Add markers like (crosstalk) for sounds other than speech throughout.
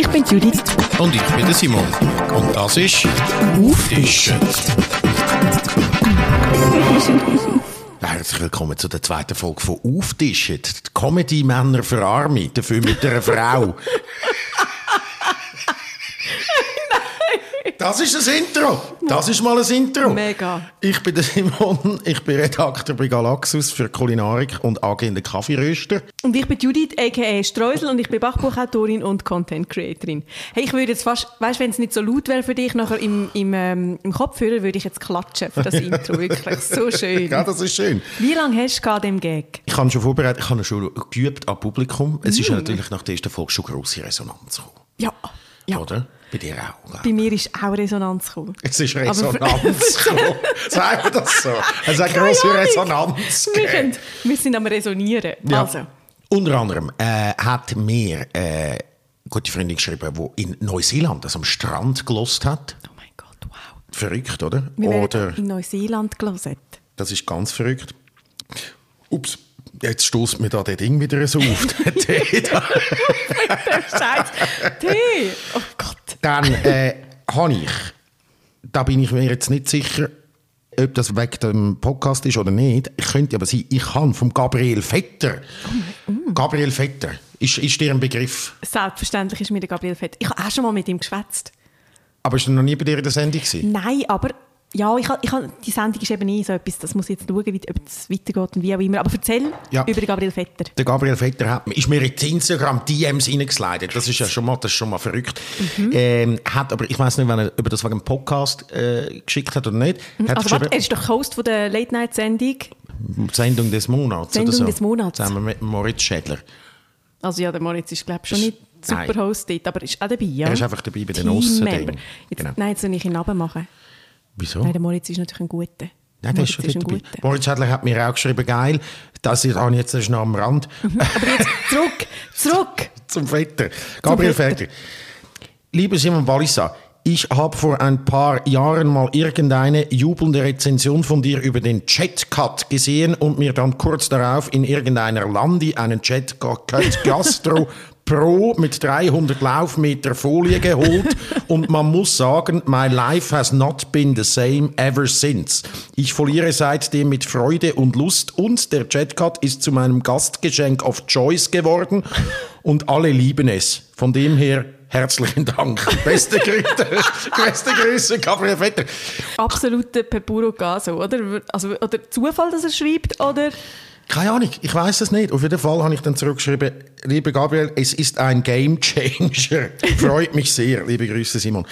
Ich bin Judith. Und ich bin der Simon. Und das ist Auftischen. Herzlich willkommen zu der zweiten Folge von Auftischen. Die Comedy-Männer für Arme, dafür mit einer Frau. Das ist das Intro. Das ist mal ein Intro. Mega. Ich bin der Simon, ich bin Redakteur bei Galaxus für Kulinarik und angehender Kaffeeröster. Und ich bin Judith, a.k.a. Streusel, und ich bin Bachbuchautorin und Content Creatorin. Hey, ich würde jetzt fast, weißt du, wenn es nicht so laut wäre für dich, nachher im, im, ähm, im Kopfhörer, würde ich jetzt klatschen für das (laughs) Intro. Wirklich, so schön. Ja, das ist schön. Wie lange hast du dem Gag? Ich habe schon vorbereitet, ich habe schon geübt am Publikum. Es Mm. ist natürlich nach der ersten Folge schon grosse Resonanz gekommen. Ja. ja. Oder? Bei dir auch. ich. Bei mir ist auch Resonanz gekommen. Es ist Resonanz (laughs) gekommen. Sagen wir das so? Es hat Keine grosse. Resonanz Wir, können, wir sind am Resonieren. Ja. Also, Unter anderem äh, hat mir äh, eine gute Freundin geschrieben, die in Neuseeland das am Strand gelost hat. oh mein Gott, wow. Verrückt, oder? Wir Oder in Neuseeland gelesen. das ist ganz verrückt. Ups, jetzt stoßt mir da der Ding wieder so auf. (laughs) der Tee. (laughs) Scheiße. Tee. Oh Gott. Dann äh, habe ich, da bin ich mir jetzt nicht sicher, ob das wegen dem Podcast ist oder nicht. Ich könnte aber sein, ich habe vom Gabriel Vetter. Gabriel Vetter, ist, ist dir ein Begriff? Selbstverständlich ist mir der Gabriel Fett. Ich habe auch schon mal mit ihm geschwätzt. Aber ist er noch nie bei dir in der Sendung gewesen? Nein, aber ja, ich, ha- ich, ha- die Sendung ist eben nie so etwas, das muss ich jetzt schauen, wie, ob es weitergeht und wie auch immer. Aber erzähl Ja. über den Gabriel Vetter. Der Gabriel Vetter hat, ist mir in die Instagram DMs reingeslidet. Das ist ja schon mal, das ist schon mal verrückt. Ähm, hat aber, ich weiß nicht, wenn er über das wegen dem Podcast äh, geschickt hat oder nicht. Hat Also warte, er ist doch Host von der Late-Night-Sendung. Sendung des Monats Sendung oder so. des Monats. Zusammen mit Moritz Schädler. Also ja, der Moritz ist glaube ich schon nicht Nein. super Host dort, aber ist auch dabei, ja? Er ist einfach dabei bei den Teammember. Ossen-Dingen. Jetzt, Genau. Nein, jetzt soll ich ihn runtermachen. Wieso? Nein, der Moritz ist natürlich ein guter. Nein, der ist schon ein dabei. guter. Moritz Schädler hat mir auch geschrieben, geil, das ist auch jetzt ist noch am Rand. Aber jetzt zurück, (laughs) zurück! Zum Vetter. Gabriel Vetter. Vetter. Lieber Simon Walliser, ich habe vor ein paar Jahren mal irgendeine jubelnde Rezension von dir über den Chatcut gesehen und mir dann kurz darauf in irgendeiner Landi einen Chatcut (laughs) Gastro Pro mit 300 Laufmeter Folie geholt und man muss sagen, my life has not been the same ever since. Ich foliere seitdem mit Freude und Lust und der Chatcut ist zu meinem Gastgeschenk of Choice geworden und alle lieben es. Von dem her herzlichen Dank. (laughs) Beste Grüße, beste Grüße, Gabriel Vetter. Absolute puro caso, oder? Also, oder Zufall, dass er schreibt, oder? Keine Ahnung, ich weiß es nicht. Auf jeden Fall habe ich dann zurückgeschrieben, lieber Gabriel, es ist ein Game Changer. (laughs) Freut mich sehr. Liebe Grüße, Simon.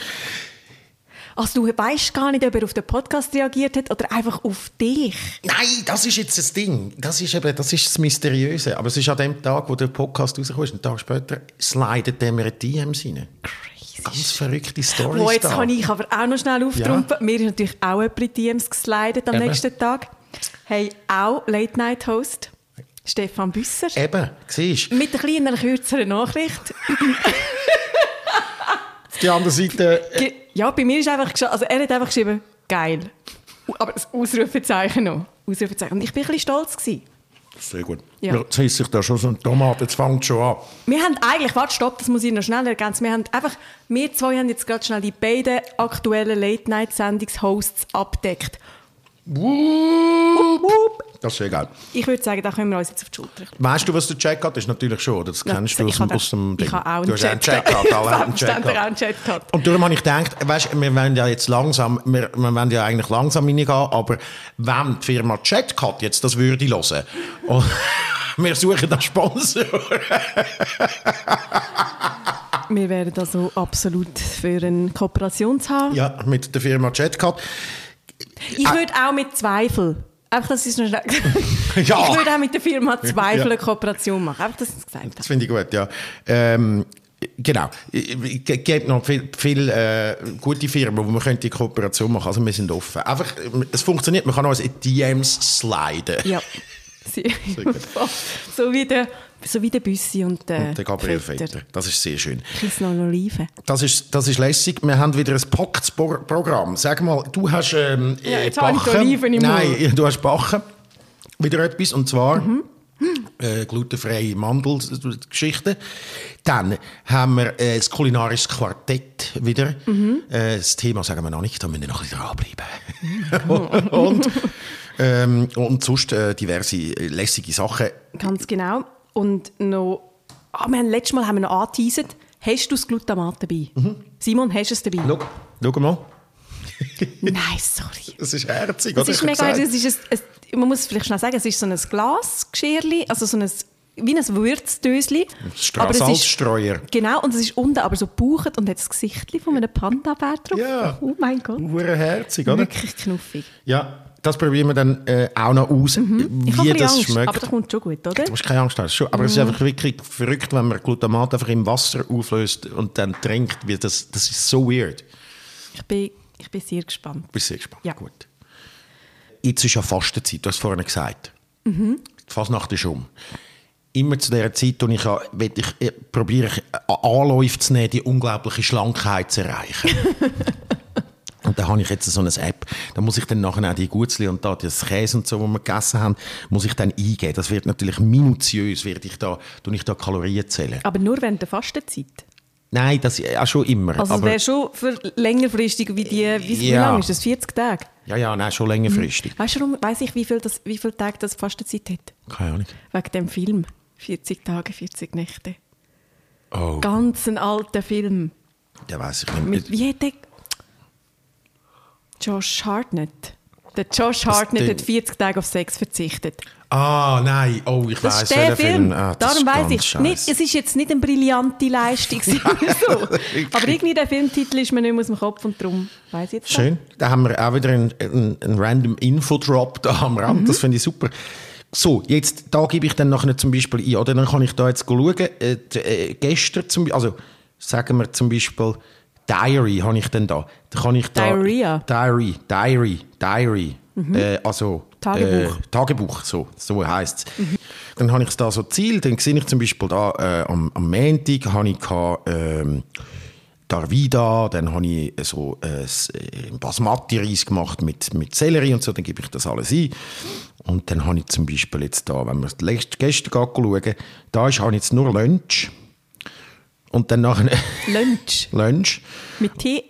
Also du weißt gar nicht, ob er auf den Podcast reagiert hat oder einfach auf dich. Nein, das ist jetzt das Ding. Das ist eben, das ist das Mysteriöse. Aber es ist an dem Tag, wo der Podcast rauskommt, einen Tag später, slidet der mir in die DMs rein. Crazy. Ganz verrückte Story. Jetzt kann ich aber auch noch schnell auftrumpfen. Ja. Mir ist natürlich auch jemand in die DMs geslidet am Eben. nächsten Tag. Hey, auch Late-Night-Host Stefan Büsser. Eben, siehst du. Mit einer kleinen, kürzeren Nachricht. Auf die andere Seite, äh, Ge- Ja, bei mir ist einfach geschrieben, also er hat einfach geschrieben, geil. Aber das Ausrufezeichen noch. Ausrufezeichen. Und ich bin ein bisschen stolz gewesen. sehr gut. Ja. Ja. Jetzt heißt sich da schon so ein Tomat, jetzt fängt schon an. Wir haben eigentlich, warte, stopp, das muss ich noch schnell ergänzen. Wir haben einfach, wir zwei haben jetzt gerade schnell die beiden aktuellen Late-Night-Sendungshosts abdeckt. Das ist egal. Ich würde sagen, da können wir uns jetzt auf die Schulter. Weißt du, was der Chat hat? Das ist natürlich schon, oder? Das Ja, kennst du ich aus, dem- aus dem ich Ding. habe auch du einen hast einen Chat gehabt. Einen. Und darum habe ich gedacht, weißt, wir wollen ja jetzt langsam, wir, wir wollen ja eigentlich langsam reingehen, aber wenn die Firma Chatcat jetzt das würde hören, und (laughs) wir suchen einen Sponsor. (laughs) Wir wären also absolut für eine Kooperation zu haben. ja, mit der Firma Chatcat. Ich würde auch mit Zweifel, einfach, noch schnell (laughs) Ja. Ich würde auch mit der Firma Zweifel eine Kooperation machen. Einfach, dass ich es gesagt habe. Das finde ich gut, ja. Ähm, genau. Es gibt noch viele viel, äh, gute Firmen, wo man könnte die Kooperation machen Also wir sind offen. Einfach, es funktioniert, man kann uns in DMs sliden. Ja. (laughs) (laughs) So, wie der, so wie der Büssi und der, Und der Gabriel Vetter. Das ist sehr schön. Kiss noch Oliven. Das ist, das ist lässig. Wir haben wieder ein packtes Pro- Programm. Sag mal, du hast ähm, Ja, äh, jetzt habe ich Bachen. Oliven im Nein, du hast Bachen. Wieder etwas. Und zwar Äh, glutenfreie Mandelgeschichten. Dann haben wir äh, das kulinarische Quartett wieder. Äh, das Thema sagen wir noch nicht, da müssen wir noch ein bisschen dranbleiben. (laughs) (laughs) und, ähm, und sonst äh, diverse äh, lässige Sachen. Ganz genau. Und noch, ah, wir haben, letztes Mal haben wir noch angeteasert, hast du das Glutamat dabei? Simon, hast du es dabei? Schau, schau mal. (laughs) Nein, sorry. Das ist herzig, Das oder? ist Ich mega, das ist ein, ein, man muss vielleicht schnell sagen, es ist so ein Glasgeschirrli, also so ein, wie ein Würzdösli. Aber es ist-. Genau, und es ist unten aber so gebucht und hat das Gesicht von einem Panda-Bär drauf. Ja. Oh mein Gott. Hure herzig, oder? Wirklich knuffig. Ja, das probieren wir dann äh, auch noch aus, Ich habe wie das Angst, schmeckt. aber das kommt schon gut, oder? Du musst keine Angst haben. Schon, aber es ist einfach wirklich verrückt, wenn man Glutamat einfach im Wasser auflöst und dann trinkt. Wie das, das ist so weird. Ich bin, ich bin sehr gespannt. Bist sehr gespannt. Ja. Gut. Jetzt ist ja Fastenzeit, du hast vorhin gesagt. Mhm. Die Fasnacht ist um. Immer zu dieser Zeit, wo ich, will ich, äh, probiere ich äh, Anläufe zu nehmen, die unglaubliche Schlankheit zu erreichen. (laughs) Und da habe ich jetzt so eine App, da muss ich dann nachher auch die Gutzli und da das Käse und so, was wir gegessen haben, muss ich dann eingeben. Das wird natürlich minutiös, werde ich da, tue ich da Kalorien zählen. Aber nur während der Fastenzeit. Nein, das ja schon immer. Also es wäre schon für längerfristig wie die, wie, wie Ja. lange ist das? 40 Tage? ja, ja, nein, schon längerfristig. Weißt du, warum weiss ich, wie viele das, wie viel Tage das Fastenzeit hat? Keine Ahnung. Wegen dem Film. 40 Tage, 40 Nächte. Oh, Ganz ein alter Film. der weiß ich nicht. Mit, wie hat der... Josh Hartnett. Der Josh Hartnett hat 40 Tage auf Sex verzichtet. Ah, nein, oh, ich Das weiß ist der Film. Ah, Darum ganz ich. Nicht, es ist jetzt nicht eine brillante Leistung (laughs) so. Aber irgendwie der Filmtitel ist mir nicht mehr aus dem Kopf und darum weiß ich jetzt Schön. Da haben wir auch wieder einen, einen, einen random Infodrop da am Rand. Mhm. Das finde ich super. So, jetzt, da gebe ich dann nachher zum Beispiel ein, oder? Dann kann ich da jetzt schauen, äh, äh, gestern zum Beispiel, also sagen wir zum Beispiel Diary habe ich dann da. Da kann ich da... Diarrhea? Diary, Diary, Diary. Äh, also... Tagebuch. Äh, Tagebuch, so, so heisst es. Dann habe ich es da so Ziel, dann sehe ich zum Beispiel da äh, am, am Montag habe ich gehabt, ähm, Darvida, dann habe ich so äh, äh, Basmati-Reis gemacht mit, mit Sellerie und so, dann gebe ich das alles ein. Und dann habe ich zum Beispiel jetzt da, wenn wir letzt- gestern schauen, da ist, habe ich jetzt nur Lunch. Und dann nachher (laughs) Lunch. Lunch. Mit T,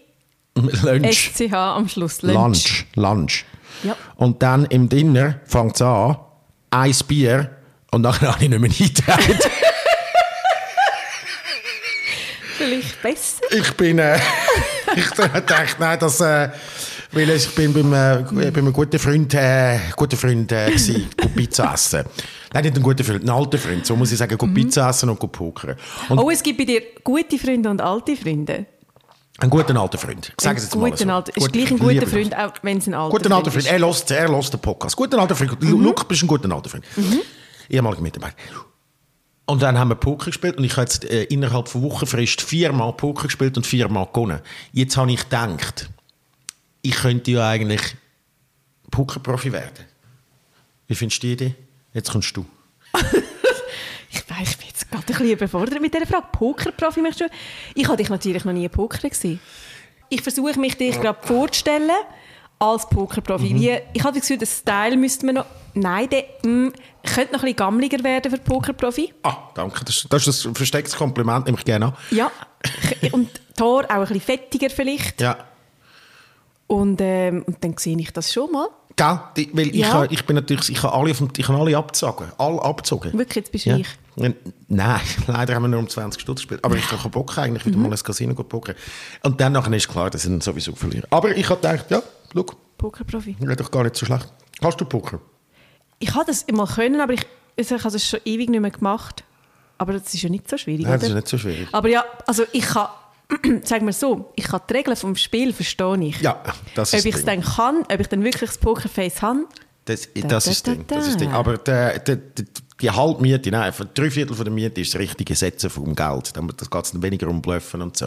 Lunch. SCH am Schluss. Lunch. Lunch. Lunch. Ja. Und dann im Dinner fängt es an, ein Bier und nachher (laughs) habe ich nicht mehr eingetragen. (laughs) Vielleicht besser. ich bin, äh, ich dachte, nein, das, äh, weil ich bin beim, äh, bei einem guten Freund, äh, guten Freund äh, (laughs) gewesen, gut Pizza essen. Nein, nicht ein guter Freund, ein alter Freund, so muss ich sagen, gut Pizza essen und gut pokern. Und Oh, es gibt bei dir gute Freunde und alte Freunde. einen guten alten Freund, ich sage es mal guten so. alten, ist Gut- gleich ein guter Freund, auch wenn es ein alter Guten alter Freund. ist. Er er hört den Podcast. Guten alter Freund. Mhm. Luke, bist ein guter alter Freund. Ehemaliger Mitarbeiter. Und dann haben wir Poker gespielt und ich habe jetzt äh, innerhalb von Wochenfrist viermal Poker gespielt und viermal gewonnen. Jetzt habe ich gedacht, ich könnte ja eigentlich Pokerprofi werden. Wie findest du die? Jetzt kommst du. (laughs) Ich weiß, ich bin jetzt gerade ein bisschen überfordert mit dieser Frage. Pokerprofi möchtest du? Ich habe dich natürlich noch nie Poker gesehen. Ich versuche mich dich gerade vorzustellen als Pokerprofi. Mhm. Wie, ich habe das Gefühl, den Style müsste man noch... Nein, der mm, könnte noch ein bisschen gammeliger werden für Pokerprofi. Ah, danke. Das, das ist ein verstecktes Kompliment, nehme ich gerne an. Ja. Und Tor auch ein bisschen fettiger vielleicht. Ja. Und, ähm, und dann sehe ich das schon mal. Gell? Die, weil ich, Ja. habe- ich bin natürlich, ich habe alle, auf dem- ich habe alle abgezogen. Alle abgezogen. Wirklich, jetzt bist du Ja. ich. Nein, (laughs) leider haben wir nur um 20 Stunden gespielt. Aber ich habe Bock eigentlich Mhm. wieder mal ins Casino zu pokern. Und dann nachher ist klar, dass ich dann sowieso verliere. Aber ich habe gedacht, ja, schau, Pokerprofi. wäre doch gar nicht so schlecht. Hast du Poker? Ich habe das mal können, aber ich, also ich habe das schon ewig nicht mehr gemacht. Aber das ist ja nicht so schwierig, Nein, das oder? ist nicht so schwierig. Aber ja, also ich kann, (clears throat) sagen wir so, ich kann die Regeln vom Spiel verstehen ich. Ja, das Ob ist ich das es dann kann, ob ich dann wirklich das Pokerface habe. Das, Da, das da, ist das Ding. da, Das ist Ding. da. Aber der, der, der, die Halbmiete, nein, drei Viertel von der Miete ist das richtige Setzen vom Geld. Dann das geht es dann weniger um Bluffen und so.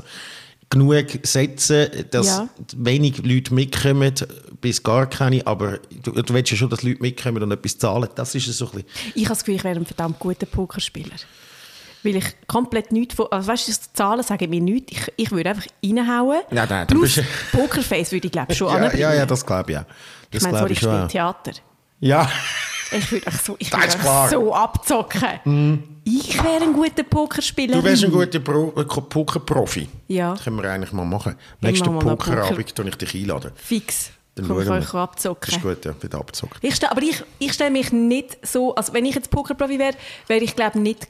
Genug setzen, dass Ja. wenig Leute mitkommen, bis gar keine, aber du, du willst ja schon, dass Leute mitkommen und etwas zahlen. Das ist es so ein bisschen. Ich habe das Gefühl, ich wäre ein verdammt guter Pokerspieler. Weil ich komplett nichts von... Also weißt du, die Zahlen sagen mir nichts. Ich, ich würde einfach reinhauen. Ja, nein, Plus bist Pokerface würde ich glaube schon (laughs) Ja, anbringen. ja, ja, das glaube ich. Ich Das meine, glaube sorry, ich ich spiele. Theater. Ja. Ich würde euch so, ich Das würd ist euch klar. so abzocken. Ich wäre ein guter Pokerspieler. Du wärst ein guter Pro äh, Pokerprofi. Ja. Das können wir eigentlich mal machen. Nächsten Pokerabend tue ich dich einladen. Fix. Dann Komm ich schauen wir. abzocken. Das ist gut, ja, wieder abzocken. Ich stell, aber ich, ich stelle mich nicht so, also wenn ich jetzt Pokerprofi wäre, wäre ich glaube nicht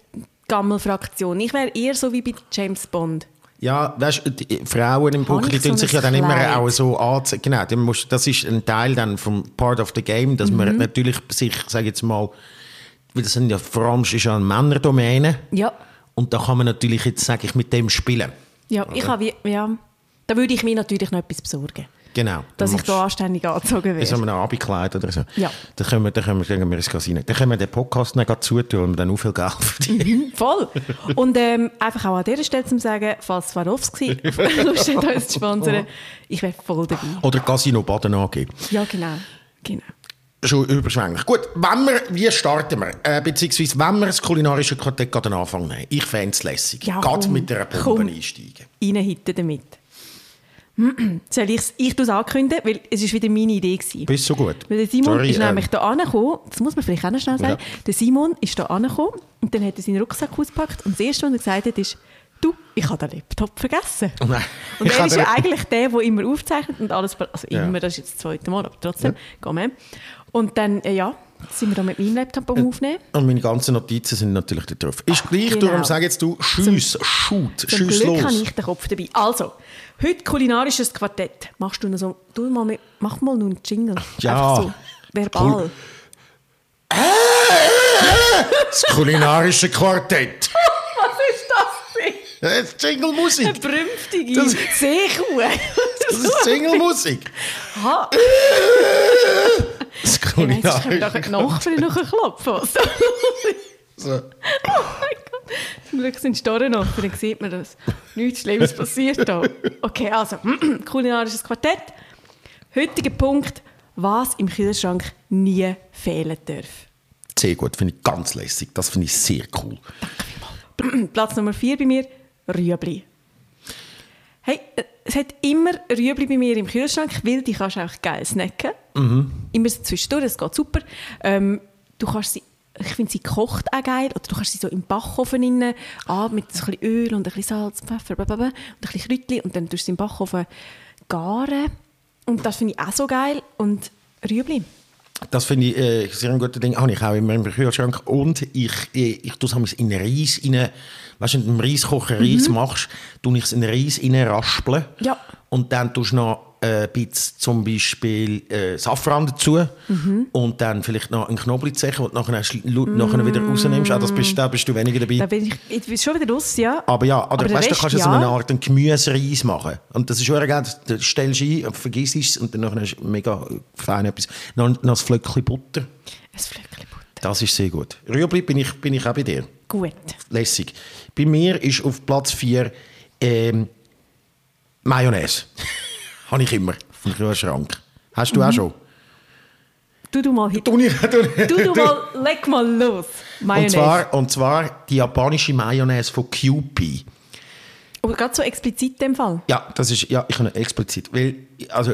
Gammelfraktion. Ich wäre eher so wie bei James Bond. Ja, weißt du, die Frauen im ich die so tun sich ein ja dann immer Kleid? auch so anziehen. Genau, musst, das ist ein Teil dann vom Part of the Game, dass Mhm. man natürlich sich, sage jetzt mal, weil das sind ja vor allem ist ja eine Männerdomäne. Ja. Und da kann man natürlich jetzt, sage ich, mit dem spielen. Ja, ich habe ja, da würde ich mir natürlich noch etwas besorgen. Genau. Dass ich da anständig angezogen in so wäre. einem Abendkleid oder so. Ja. Dann können wir, dann können wir, wir ins Casino. Dann können wir den Podcast nicht gerade zutun und dann auch viel Geld (laughs) verdienen. Voll. Und ähm, einfach auch an dieser Stelle zu sagen, falls Swarovski (laughs) (laughs) Lust hat, uns zu sponsern, ich wäre voll dabei. Oder Casino Baden angeben. Ja, genau. genau. Schon überschwänglich. Gut, wenn wir, wie starten wir? Äh, beziehungsweise, wenn wir das kulinarische Quartett gerade den Anfang nehmen. Ich fände es lässig. Ja, Gerade mit einer Bombe komm. einsteigen. Reinhitten damit. (clears throat) Soll ich's, ich es ankündigen, weil es ist wieder meine Idee gewesen. Bist so gut. Weil der Simon Sorry, ist ähm, nämlich da angekommen, das muss man vielleicht auch noch schnell sagen, Ja. der Simon ist da angekommen und dann hat er seinen Rucksack ausgepackt und das Erste, was er gesagt hat, ist, du, ich habe den Laptop vergessen. Oh nein. Und er ist ja eigentlich der, der immer aufzeichnet und alles, also Ja. immer, das ist jetzt das zweite Mal, aber trotzdem, gehen wir. Und dann, äh, ja, sind wir da mit meinem Laptop am Aufnehmen. Und meine ganzen Notizen sind natürlich da drauf. Ist gleich, Genau. darum sag jetzt du, schiess, shoot, Zum schiess Glück los. habe ich den Kopf dabei. Also, heute kulinarisches Quartett. Machst du noch so, du mal mit, mach mal noch einen Jingle. Ja. Einfach so, verbal. Cool. Das kulinarische Quartett. (laughs) Was ist das ist Jingle-Musik. Eine brünftige Das- Seekuh. Das ist Jingle-Musik. Aha. Das Hey, nein, jetzt können wir doch Nachbarn noch klopfen. So. (laughs) Oh mein Gott. Zum Glück sind Storen offen, dann sieht man das. Nichts Schlimmes passiert da. Okay, also, (clears throat) kulinarisches Quartett. Heutiger Punkt, was im Kühlschrank nie fehlen darf. Sehr gut, finde ich ganz lässig. Das finde ich sehr cool. (clears throat) Platz Nummer 4 bei mir, Rüebli. Hey, äh, es hat immer Rüebli bei mir im Kühlschrank, weil die kannst du auch geil snacken. Immer so zwischendurch, das geht super. Ähm, du kannst sie, ich finde sie kocht auch geil, oder du kannst sie so im Backofen rein, ah, mit so ein bisschen Öl und ein bisschen Salz, Pfeffer, blablabla, und ein bisschen Kräutchen und dann tust du sie im Backofen garen. Und das finde ich auch so geil. Und Rüebli. Das finde ich äh, sehr ein guter Ding. Habe ich auch immer im Kühlschrank. Und ich, äh, ich tue es in Reis rein. Weißt du, wenn du im Reiskocher Reis machst, tue ich es in Reis rein raspeln. Mhm. Ja. Und dann tust du noch ein bisschen zum Beispiel äh, Safran dazu. Mhm. Und dann vielleicht noch einen Knoblauchzecher, den du nachher, lu- nachher wieder rausnimmst. Auch das bist, da bist du weniger dabei. Da bin ich, ich bin schon wieder raus, ja. Aber ja, oder Aber weißt, du kannst du so ja. eine Art Gemüsereis machen. Und das ist schon geil. Da stellst du ein und vergisst es und dann nachher hast du mega fein etwas. Noch, noch ein Flöckchen Butter. Ein Flöckchen Butter. Das ist sehr gut. Rüebli bin ich, bin ich auch bei dir. Gut. Lässig. Bei mir ist auf Platz 4 ähm, Mayonnaise. Habe ich immer im Kühlschrank. Hast du Mhm. auch schon? Du, du mal, hit- Du, du, du, du mal, leg mal los. und, Mayonnaise. zwar, und zwar die japanische Mayonnaise von Kewpie. Aber gerade so explizit in dem Fall. Ja, das ist, ja, ich kann explizit, weil, also,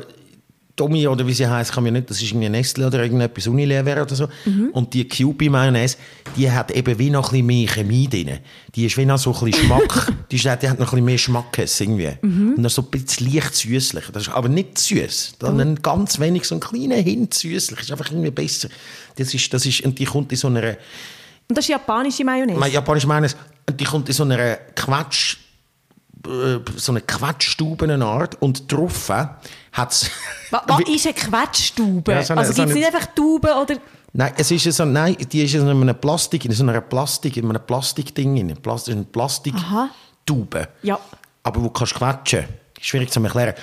Tommy oder wie sie heißt, kann mir nicht, das ist irgendwie Nestle oder irgendetwas Unilever oder so. Und die Kewpie Mayonnaise, die hat eben wie noch ein bisschen mehr Chemie drin. Die ist wie noch so ein bisschen Schmack, (laughs) die, ist, die hat noch ein bisschen mehr Schmackes irgendwie. Und dann so ein bisschen leicht süßlich. Das ist aber nicht süß, sondern ganz wenig, so ein kleiner Hint süßlich. Ist einfach irgendwie besser. Das ist, das ist, und die kommt in so einer, Und das ist japanische Mayonnaise. japanische Mayonnaise, und die kommt in so einer Quatsch, äh, so eine Quatschstubenart und drauf hat es... (laughs) Was, was ist eine Quetschstube? Ja, so eine- also so gibt es eine- nicht einfach Tauben oder... Nein, es ist so, nein, die ist in einem Plastik, in so einer Plastik, in einem Plastikding, in Plastik, in. Plastiktube. Ja. Aber wo kannst du quetschen? Schwierig zu erklären.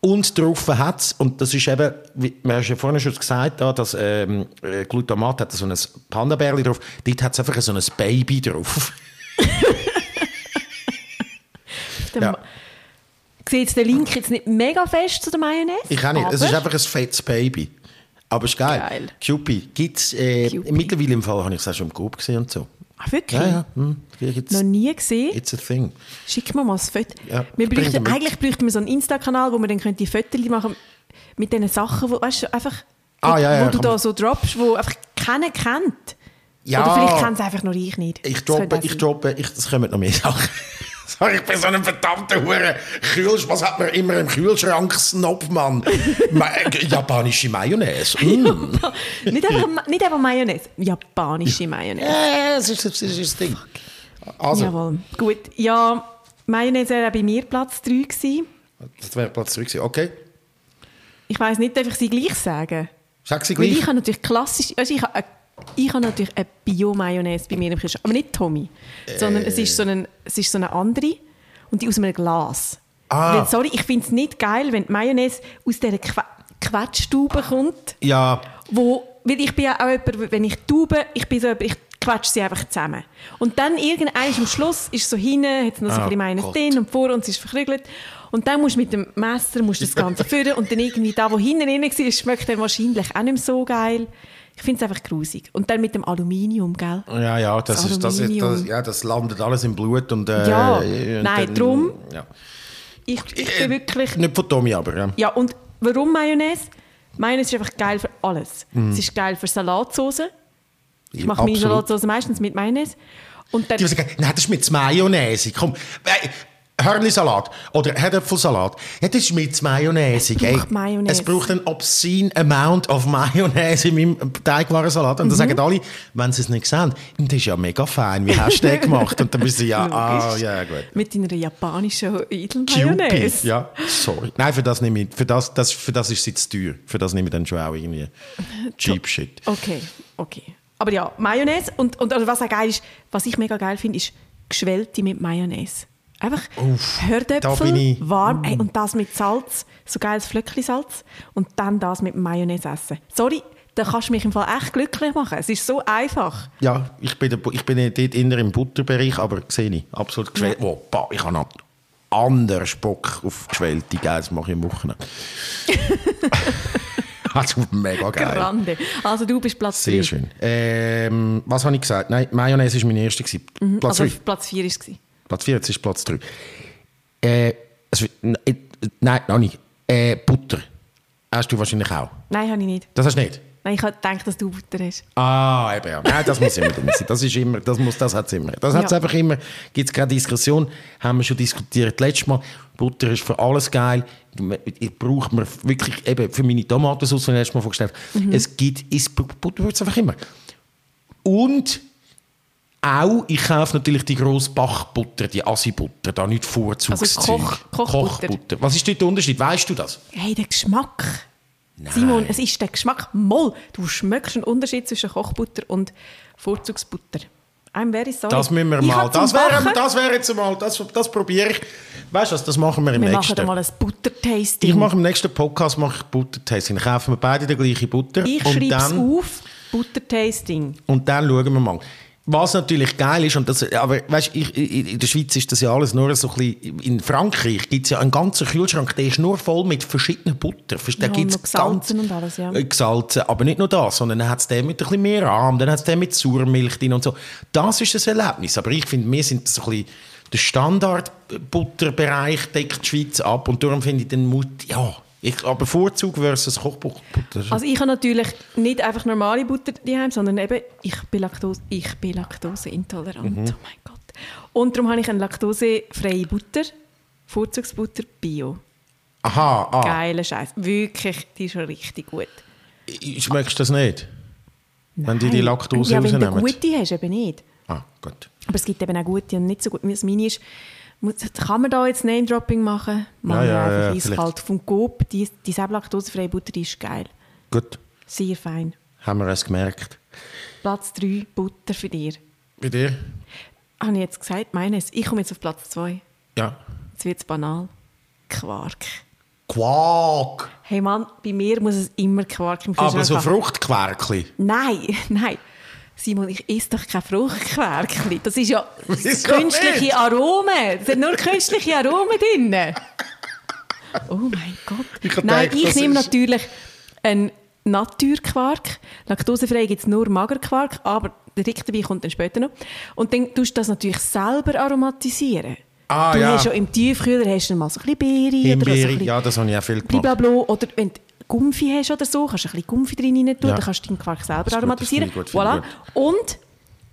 Und drauf hat es, und das ist eben, wie wir haben ja vorhin schon gesagt, da, dass ähm, äh, Glutamat hat so ein Panda-Bärli drauf, dort hat es einfach so ein Baby drauf. Dann Ja. Sieht jetzt der Link jetzt nicht mega fest zu der Mayonnaise? Ich auch nicht, es ist einfach ein fettes Baby. Aber es ist geil. Geil. Cupid gibt es, äh, mittlerweile im Fall habe ich es auch schon im Coop gesehen und so. Ah, wirklich? Ja, ja, hm, it's, Noch nie gesehen. it's a thing. Schick mir mal das Foto. Ja, wir bräuchten, eigentlich bräuchten wir so einen Insta-Kanal, wo wir dann könnte die Fotos machen mit diesen Sachen, wo, weißt du, einfach, Ah, ja, ja, wo du da man- so droppst, wo einfach kennen kennt. Ja. Oder vielleicht kennt es einfach nur ich nicht. Ich droppe, ich droppe, ich, das kommen noch mehr Sachen. Sorry, ich bin so ein verdammter Hure Kühlschrank. Was hat man immer im Kühlschrank? Snob, Mann. Ma äh, japanische Mayonnaise. Mm. nicht, einfach, nicht einfach Mayonnaise, japanische Mayonnaise. Ja, das ist, das ist das Ding. Also, Jawohl. Gut, ja, Mayonnaise wäre bei mir Platz 3 gewesen. das wäre Platz 3 gewesen. Okay. Ich weiss nicht, darf ich sie gleich sagen? Sag sie Weil gleich. ich habe natürlich klassisch, also ich habe, eine- ich habe natürlich eine Bio-Mayonnaise bei mir im Kühlschrank, aber nicht Tommy, sondern es ist so eine, es ist so eine andere und die aus einem Glas. Ah. Weil, sorry, ich finde es nicht geil, wenn die Mayonnaise aus dieser Que Quetschstube kommt, Ja, wo, weil ich bin ja auch jemand, wenn ich taube, ich bin so jemand, ich quetsche sie einfach zusammen. Und dann irgendwann am Schluss ist so hinten, hat es noch so Ah, ein bisschen Mayonnaise drin und vor und es ist verkrügelt. Und dann musst du mit dem Messer musst das Ganze führen und dann irgendwie da, wo hinten drin war, schmeckt dann wahrscheinlich auch nicht mehr so geil. Ich finde es einfach grusig. Und dann mit dem Aluminium, gell? ja, ja, das, Das ist, das, das, ja, das landet alles im Blut. Und, äh, Ja, und nein, drum- Ja. Ich, ich bin wirklich... Nicht von Tommy, aber. Ja. Ja, und warum Mayonnaise? Mayonnaise ist einfach geil für alles. Mhm. Es ist geil für Salatsauce. Ich mache meine. Salatsauce meistens mit Mayonnaise. Und dann, Die sagen, nein, das ist mit Mayonnaise. Komm, äh, Hörnli-Salat oder Herdöpfelsalat. Ja, das ist mit Mayonnaise. Es braucht Mayonnaise. Es braucht ein obscene amount of Mayonnaise in meinem Teigwarensalat. Und Mhm. dann sagen alle, wenn sie es nicht sehen, das ist ja mega fein. Wie hast du den gemacht? Und dann müssen sie ja, ah, ja, gut. mit deiner japanischen. Edelmayonnaise. Ja, sorry. Nein, für das nehme ich, für das, das, für das ist es jetzt teuer. Für das nehme ich dann schon auch irgendwie (laughs) cheap shit. Okay, okay. Aber ja, Mayonnaise und, und also was auch geil ist, was ich mega geil finde, ist Geschwellte mit Mayonnaise. Einfach bin Hördöpfel, warm ey, und das mit Salz, so geiles Flöckli-Salz und dann das mit Mayonnaise essen. Sorry, da kannst du mich im Fall echt glücklich machen. Es ist so einfach. Ja, ich bin, der, ich bin dort eher im Butterbereich, aber sehe ich. Absolut geschwellt. Oh, bah, ich habe noch anders Bock auf geschwellte Geil, das mache ich am Wochenende. (laughs) also mega geil. Grande. Also du bist Platz Sehr 3. schön. Ähm, was habe ich gesagt? Nein, Mayonnaise war mein erster. gewesen. Platz Also 3. Platz 4 war es. Platz 4, jetzt ist Platz 3. Äh, äh, nein, noch nicht. Äh, Butter. Hast du wahrscheinlich auch. Nein, habe ich nicht. Das hast du nicht? Nein, ich gedacht, dass du Butter hast. Ah, eben, ja. Nein, das muss immer drin sein. Das ist immer, das muss, das hat's immer. Das hat's Ja. einfach immer. Gibt es keine Diskussion. Haben wir schon diskutiert letztes Mal. Butter ist für alles geil. Ich braucht man wirklich, eben für meine Tomatensauce, letztes Mal vorgestellt. Mhm. Es gibt, ist, Butter wird es einfach immer. Und auch, ich kaufe natürlich die grosse Bachbutter, die Assi-Butter, da nicht Vorzugszeug. Also Koch- Kochbutter. Kochbutter. Was ist dort der Unterschied? Weißt du das? Hey, der Geschmack. Simon, es ist der Geschmack. Moll, du schmeckst einen Unterschied zwischen Kochbutter und Vorzugsbutter. I'm very sorry. Das müssen wir mal. Das wäre das wär jetzt mal, das, das probiere ich. Weißt du was, das machen wir im Wir nächsten. machen mal ein Butter-Tasting. Ich mache im nächsten Podcast mache ich Butter-Tasting. Dann kaufen wir beide die gleiche Butter. Ich schreibe es auf. Butter-Tasting. Und dann schauen wir mal. Was natürlich geil ist, und das, aber weißt, ich, in der Schweiz ist das ja alles nur so ein bisschen, in Frankreich gibt es ja einen ganzen Kühlschrank, der ist nur voll mit verschiedenen Butter. Da Ja, gibt's gesalzen und alles, ja. Äh, Gesalzen, aber nicht nur das, sondern dann hat es den mit ein bisschen mehr Rahm, dann hat es den mit Sauermilch drin und so. Das ist ein Erlebnis, aber ich finde, wir sind so ein bisschen, der Standardbutterbereich deckt die Schweiz ab und darum finde ich den Mut, ja, ich, aber Vorzug versus Kochbutter. Also ich habe natürlich nicht einfach normale Butter daheim, sondern eben, ich bin, Laktose, ich bin laktoseintolerant. Mhm. Oh mein Gott. Und darum habe ich eine laktosefreie Butter, Vorzugsbutter Bio. Aha, ah, Geiler Scheiß. Wirklich, die ist schon richtig gut. schmeckst du das nicht? Wenn die die Nein. Laktose Ja, wenn du rausnehmen? gute hast, eben nicht. Ah, gut. Aber es gibt eben auch gute und nicht so gut. Das meine ist, kann man da jetzt Name-Dropping machen? Machen Ja, ja, wir ja, einfach eiskalt. Vom Coop, die, die laktosefreie Butter, die ist geil. Gut, Sehr fein. haben wir es gemerkt. Platz 3, Butter für dir. Bei dir? Habe ich jetzt gesagt, meines. Ich komme jetzt auf Platz 2. Ja. Jetzt wird es banal. Quark. Quark! Hey Mann, bei mir muss es immer Quark im Aber Kühlschrank so haben. Fruchtquärkli. Nein, (laughs) nein. Simon, ich esse doch kein Fruchtquärkli. Das ist ja das (laughs) Wieso künstliche? Aromen. Es sind nur künstliche Aromen drin. Oh mein Gott. Ich nein, gedacht, ich nehme ist- natürlich einen Naturquark. Laktosefrei gibt es nur Magerquark, aber der Rick dabei kommt dann später noch. Und dann tust du das natürlich selber aromatisieren. Ah, du ja. hast schon im Tiefkühler hast du mal so ein bisschen Beere oder so ein Himbeere, bisschen ja, das habe ich auch viel gemacht. Blablabla. Oder wenn du Gumpfi hast oder so, kannst du ein bisschen Gumpfi drin rein tun, Ja. dann kannst du deinen Quark selber aromatisieren. gut, voilà. Und,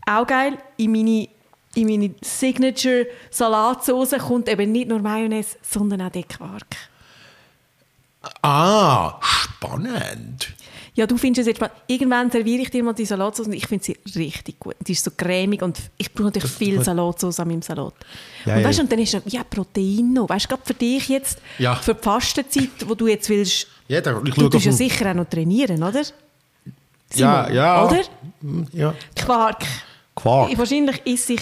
auch geil, in meine, in meine Signature-Salatsauce kommt eben nicht nur Mayonnaise, sondern auch der Quark. Ah, spannend. Ja, du findest es jetzt spannend. Irgendwann serviere ich dir mal die Salatsauce und ich finde sie richtig gut. Die ist so cremig und ich brauche natürlich viel Salatsauce an meinem Salat. Ja, und ja. weißt du, und dann ist noch, ja, Protein noch. Weißt du, gerade für dich jetzt, Ja. für die Fastenzeit, wo du jetzt willst, Ja, da, ich du tust ja sicher auch noch trainieren, oder? Ja, Simon, ja. Oder? Ja. Quark. Quark. Wahrscheinlich esse ich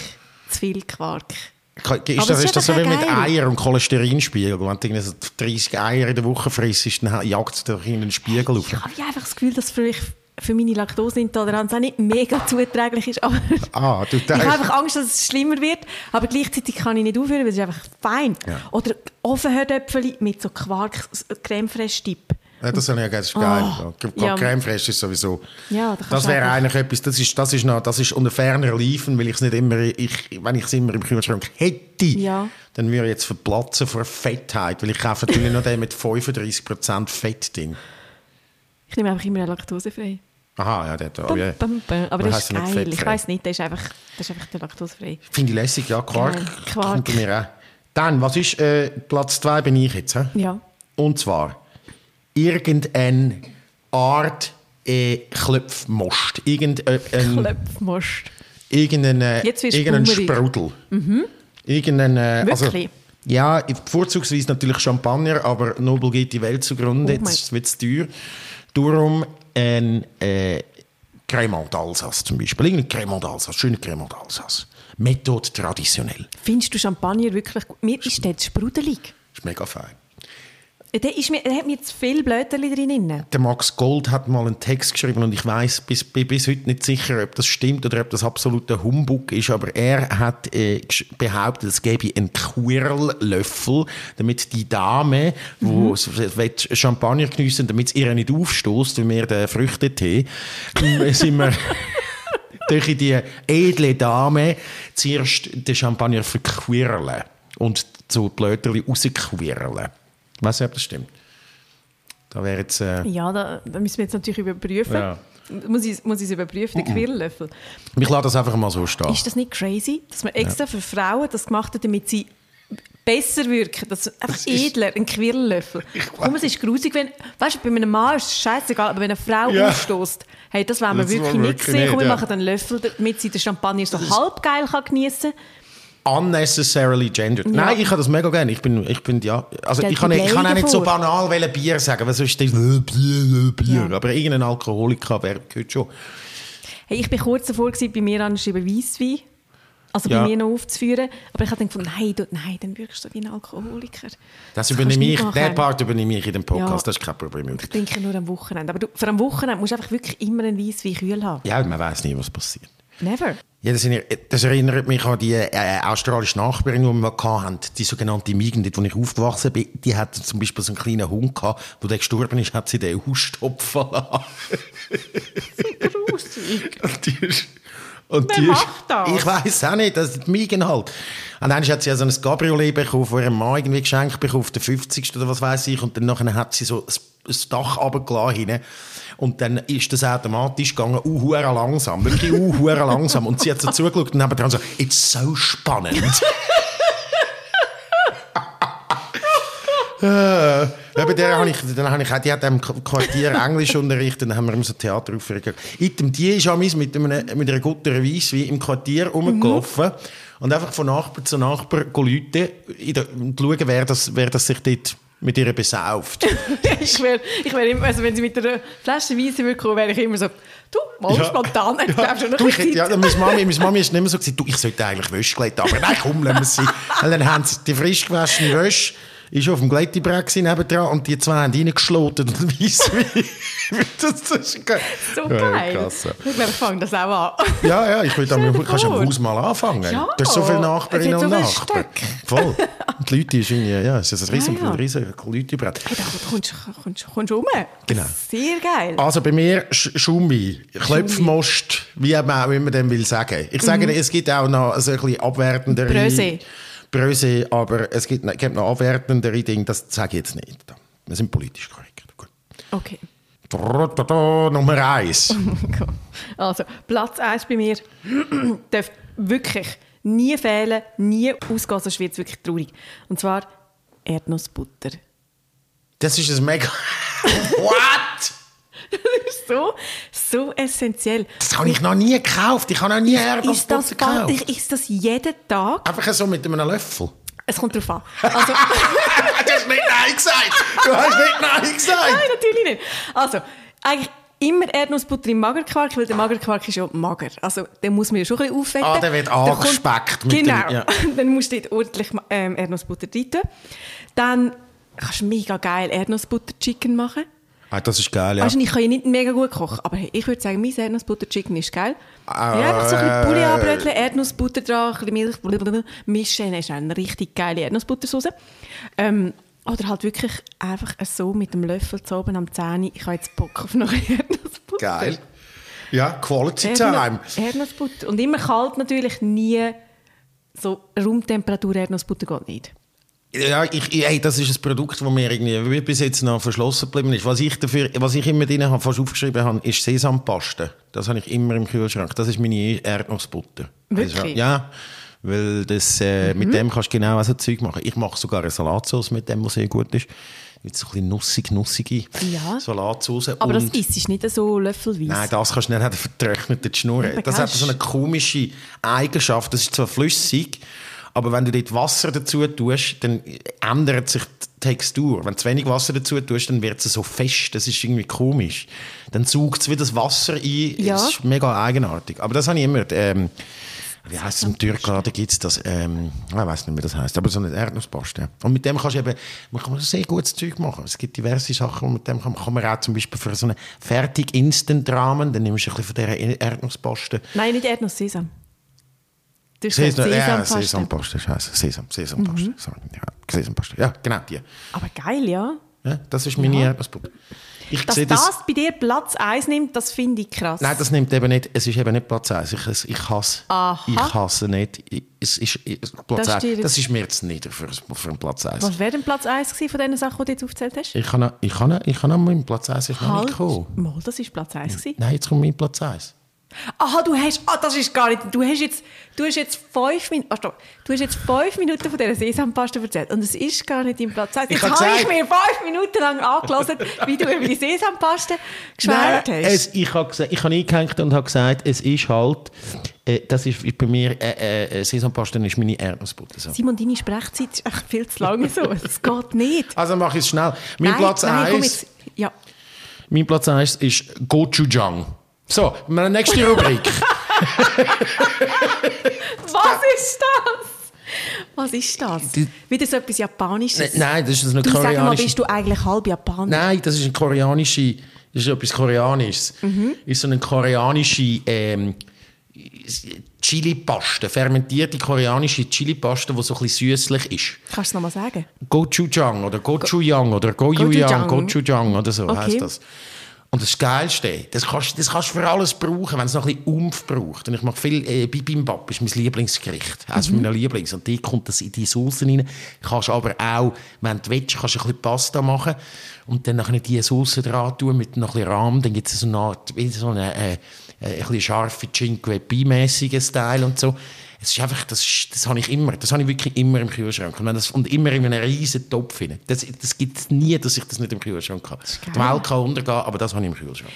zu viel Quark. Ist Aber das, ist das so wie mit. Eier und Cholesterinspiegel? Wenn du irgendwie so 30 Eier in der Woche frisst, dann jagt es dir in den Spiegel auf. Ich habe einfach das Gefühl, dass für, für meine Laktoseintoleranz auch nicht mega zuträglich ist. Aber Ah, (laughs) ich habe einfach Angst, dass es schlimmer wird, aber gleichzeitig kann ich nicht aufhören, weil es ist einfach fein. Ja. Oder Ofenherdöpfeli mit so Quark, Creme fraiche Dip. Ja, das, habe ich, das ist geil. Oh, ja. ja. Creme fraiche ist sowieso... Ja, da das wäre eigentlich etwas, das ist, das ist, noch, das ist unter ferner Liefen, weil ich es nicht immer, ich, wenn ich es immer im Kühlschrank hätte, Ja. dann würde ich jetzt verplatzen vor Fettheit, weil ich kaufe natürlich noch den mit 35% Fett drin. Ich nehme einfach immer eine laktosefrei. Aha, ja, der hat Bum, oh, ja. bum. Aber das ist geil. Ich weiß nicht, das ist einfach, das ist einfach der laktosefrei. Finde ich lässig, ja, Quark. Quark. Kommt mir auch. Dann, was ist äh, Platz 2 bin ich jetzt? He? Ja. Und zwar irgendeine Art äh, Klöpfmost. Irgendein, Klöpfmost. irgendein, äh, Jetzt irgendein. Sprudel. Irgendein, äh, also, ja, vorzugsweise natürlich Champagner, aber Nobel geht die Welt zugrunde. Oh Jetzt wird es teuer. Darum ein äh, Cremant d'Alsace zum Beispiel. Irgendein Cremant d'Alsace, schöner Cremant d'Alsace. Methode traditionell. Findest du Champagner wirklich gut? Mir ist zu sprudelig. Ist mega fein. Der, ist mir, der hat mir zu viel Blöterli drin. Der Max Gold hat mal einen Text geschrieben und ich weiß bis, bin bis heute nicht sicher, ob das stimmt oder ob das absoluter Humbug ist, aber er hat äh, behauptet, es gäbe einen Quirllöffel, damit die Dame, Mhm. die Champagner geniessen, damit es ihr nicht aufstoßt, wie wir den Früchtetee, (laughs) sind wir (laughs) durch die edle Dame zuerst den Champagner verquirlen und so Blöterli rausquirlen. Weißt du, ob das stimmt? Da wäre jetzt... Äh, Ja, da, da müssen wir jetzt natürlich überprüfen. Ja. Muss ich, muss ich es überprüfen, den Quirllöffel? Ich lasse das einfach mal so stehen. Ist das nicht crazy, dass man extra für Frauen das gemacht hat, damit sie besser wirken? Das einfach Das edler, ein Quirllöffel. (laughs) Komm, es ist grusig, wenn, weißt du, bei einem Mann ist es scheißegal, aber wenn eine Frau Ja. aufstoßt, hey, das wollen wir Das wirklich wollen wir nicht wirklich sehen. Komm, wir nicht, ja. machen einen Löffel, damit sie den Champagner so halb geil kann geniessen Unnecessarily gendered. Nein, ich habe das mega gerne. Ich bin, ich bin ja, also Stellt ich kann, ich kann auch nicht so banal wollen Bier sagen, weil sonst ist das äh, Bier, äh, Bier. Ja. Aber irgendein Alkoholiker wäre gehört schon. Hey, ich bin kurz davor, gewesen, bei mir anzuschreiben Weisswein. Also Ja. bei mir noch aufzuführen. Aber ich habe dann gefunden, nein, du, nein, dann wirkst du wie ein Alkoholiker. Das kannst übernehme ich, den Part übernehme ich in dem Podcast, Ja. das ist kein Problem. Ich trinke nur am Wochenende. Aber du, für am Wochenende musst du einfach wirklich immer einen Weisswein kühl haben. Ja, man weiß nie, was passiert. Never. Ja, das, das erinnert mich an die äh, australische Nachbarin, die wir hatten, die sogenannte Migen, dort, wo ich aufgewachsen bin. Die hat zum Beispiel so einen kleinen Hund gehabt, wo der gestorben ist, hat sie den ausstopfen lassen. (laughs) Die ist, und Wer die ist, macht das? Ich weiß auch nicht, das die Migen halt. Und dann hat sie ja so ein Cabriolet bekommen, von ihrem Mann irgendwie geschenkt bekommen, auf den 50. oder was weiß ich. Und dann nachher hat sie so ein Dach runtergelassen hinten. Und dann ist das automatisch gegangen, uh, langsam, wirklich uh, langsam. Und sie hat so zugeschaut und nebendran so, it's so spannend. (laughs) Äh, ja, bei der habe ich, dann habe ich auch, die hat im Quartier Englisch unterrichtet, dann haben wir immer so Theateraufführungen. Item, die ist auch mit, einem, mit einer guten Weisswein im Quartier rumgelaufen und einfach von Nachbar zu Nachbar läuten und schauen, wer das, wer das sich dort mit ihr besauft. (laughs) ich wäre, ich wär immer, also wenn sie mit einer Flasche Weisse würde kommen, wäre ich immer so, du, mal Ja. spontan, ich glaube schon noch Du, ich, bisschen ja, Zeit. meine Mami, meine Mami ist nicht mehr so gesagt, du, ich sollte eigentlich Wäsche glätten, aber nein, komm, lassen wir sein. (laughs) Und dann haben sie die frisch gewaschene Wäsche, ist auf dem Glättebrett gewesen nebendran und die zwei haben reingeschloten und (laughs) weiss wie. das, das ist geil. So Ja, geil. krass, ja. Ich glaube, ich fange das auch an. (laughs) Ja, ja, ich dir am, kannst am. Haus mal anfangen. Ja, du hast so viele Nachbarinnen und Nachbarn. Voll. (laughs) Und die Leute ist irgendwie, ja, es ist ein riesen, Ja, ja. ein riesen Leutebrett. Hey, da kommst du kommst, kommst rum. Genau. Sehr geil. Also bei mir Sch- Schumi, Klöpfmost, wie man, wie man dem will sagen. Ich sage, es gibt auch noch so ein bisschen abwertendere... Bröse. Bröse, aber es gibt, gibt noch abwertendere Dinge, das sage ich jetzt nicht. Wir sind politisch korrekt. Gut. Okay. Da, Nummer eins. (laughs) Also, Platz 1 bei mir (clears throat) darf wirklich nie fehlen, nie ausgehen, sonst wird es wirklich traurig. Und zwar Erdnussbutter. Das ist ein mega... (laughs) What? (laughs) So, so essentiell. Das habe ich noch nie gekauft. Ich habe noch nie Ist das, Erdnussbutter gekauft. ich isse das jeden Tag. Einfach so mit einem Löffel. Es kommt drauf an. (laughs) Also, Du hast nicht Nein gesagt. Du hast nicht Nein gesagt. Nein, natürlich nicht. Also, eigentlich immer Erdnussbutter im Magerquark, weil der Magerquark ist ja mager. Also, den muss man ja schon ein bisschen aufwecken. Ah, der wird kommt- angespeckt mit Genau. dem- ja. (laughs) Dann musst du dort ordentlich ähm, Erdnussbutter rein tun. Dann kannst du mega geil Erdnussbutter-Chicken machen. Ah, das ist geil, ja. Du, ich kann ja nicht mega gut kochen, aber hey, ich würde sagen, mein Erdnussbutter-Chicken ist geil. Ah, ja, einfach so ein bisschen Pulli anbröteln, Erdnussbutter dran, ein bisschen Milch, blablabla, mischen, dann ist eine richtig geile Erdnussbuttersauce. Ähm, oder halt wirklich einfach so mit dem Löffel zu oben am Zähne. Ich habe jetzt Bock auf noch Erdnussbutter. Geil. Ja, Quality Time. Erdnussbutter. Und immer kalt natürlich, nie so Raumtemperatur Erdnussbutter geht nicht. Ja, ich, hey, das ist ein Produkt, das mir irgendwie wie bis jetzt noch verschlossen geblieben ist. Was ich, dafür, was ich immer drin habe, fast aufgeschrieben habe, ist Sesampaste. Das habe ich immer im Kühlschrank. Das ist meine Erdnussbutter. Wirklich? Also, ja, weil das, äh, mit dem kannst du genau so Zeug machen. Ich mache sogar eine Salatsauce mit dem, was sehr gut ist. Mit so ein bisschen nussig, nussige Ja. Salatsauce. Aber das isst nicht so löffelweise. Nein, das kannst du nicht, hat eine vertrocknete Schnur. Das hat so eine komische Eigenschaft. Das ist zwar flüssig, aber wenn du dort Wasser dazu tust, dann ändert sich die Textur. Wenn du zu wenig Wasser dazu tust, dann wird es so fest. Das ist irgendwie komisch. Dann saugt es wie das Wasser ein. Ja. Das ist mega eigenartig. Aber das habe ich immer. Ähm, wie heisst es im Türkladen gibt es das? Ähm, ich weiß nicht, wie das heisst, aber so eine Erdnusspaste. Und mit dem kannst du eben, man kann sehr gutes Zeug machen. Es gibt diverse Sachen, und mit dem kann, kann man auch zum Beispiel für so einen fertig Instant-Rahmen, dann nimmst du ein bisschen von dieser Erdnusspaste. Nein, nicht Erdnuss-Sesam. Du hast Sesam, ja, Sesampaste. Scheiße. Sesam, Sesampaste. Sorry, ja, Sesampaste. Ja, genau, die. Aber geil, ja. Ja, das ist meine Erdnussbutter. Ich Dass sehe das, das, bei dir Platz 1 nimmt, das finde ich krass. Nein, das nimmt eben nicht, es ist eben nicht Platz 1. Ich, ich hasse, Aha. ich hasse nicht, ich- es ist, ich- Platz Das 1. steht- Das ist mir jetzt nieder für, für einen Platz 1. Was wäre denn Platz 1 gewesen von diesen Sachen, die du jetzt aufgezählt hast? Ich kann, ich kann, ich kann noch meinen Platz 1 ist noch nicht gekommen. Mal, das ist Platz 1 gewesen. Nein, jetzt kommt mein Platz 1. Aha, du hast, ah, das ist gar nicht, du hast jetzt, du hast jetzt fünf Minuten, ah, stopp. du hast jetzt fünf Minuten von dieser Sesampaste erzählt und es ist gar nicht im Platz 1. Ich Jetzt hab habe ich mir fünf Minuten lang angelassen, wie du über die Sesampaste geschwärmt hast. es, ich habe gesagt- ich habe eingehängt und habe gesagt, es ist halt, äh, das ist bei mir, äh, äh, Sesampaste ist meine Erdnussbutter. So. Simon, deine Sprechzeit ist echt viel zu lange so. Das geht nicht. Also mache ich es schnell. Mein Nein, Platz nein, komm 1 jetzt. Ja. mein Platz 1 ist Gochujang. So, meine nächste Rubrik. (laughs) Was ist das? Was ist das? Die- Wieder so etwas Japanisches. Nein, das ist eine du sag mal, koreanische... bist du eigentlich halb Japaner? Nein, das ist eine koreanische, das ist etwas Koreanisches. Mhm. Ist so eine koreanische ähm, Chili-Paste, fermentierte koreanische Chili-Paste, die so ein bisschen süßlich ist. Kannst du es nochmal sagen? Gochujang oder Gochujang oder Goyuyang, Gochujang. Oder so Okay. heisst das. Und das Geilste, das kannst, das kannst du für alles brauchen, wenn es noch ein bisschen Umf braucht. Und ich mache viel äh, Bibimbap, ist mein Lieblingsgericht. Eines Mhm. meiner Lieblings. Und die kommt das in die Sauce rein. Kannst aber auch, wenn du willst, kannst du ein bisschen Pasta machen und dann nachher die Sauce dran tun mit noch ein bisschen Rahm. Dann gibt es so eine Art, so eine, äh, äh, ein bisschen scharfe Cinque Pie-mäßigen Style und so. Es ist einfach, das, ist, das habe ich immer, das habe ich wirklich immer im Kühlschrank. Und, das, und immer in einem riesen Topf. rein. Das, das gibt es nie, dass ich das nicht im Kühlschrank habe. ist. Die Welt kann untergehen, aber das habe ich im Kühlschrank.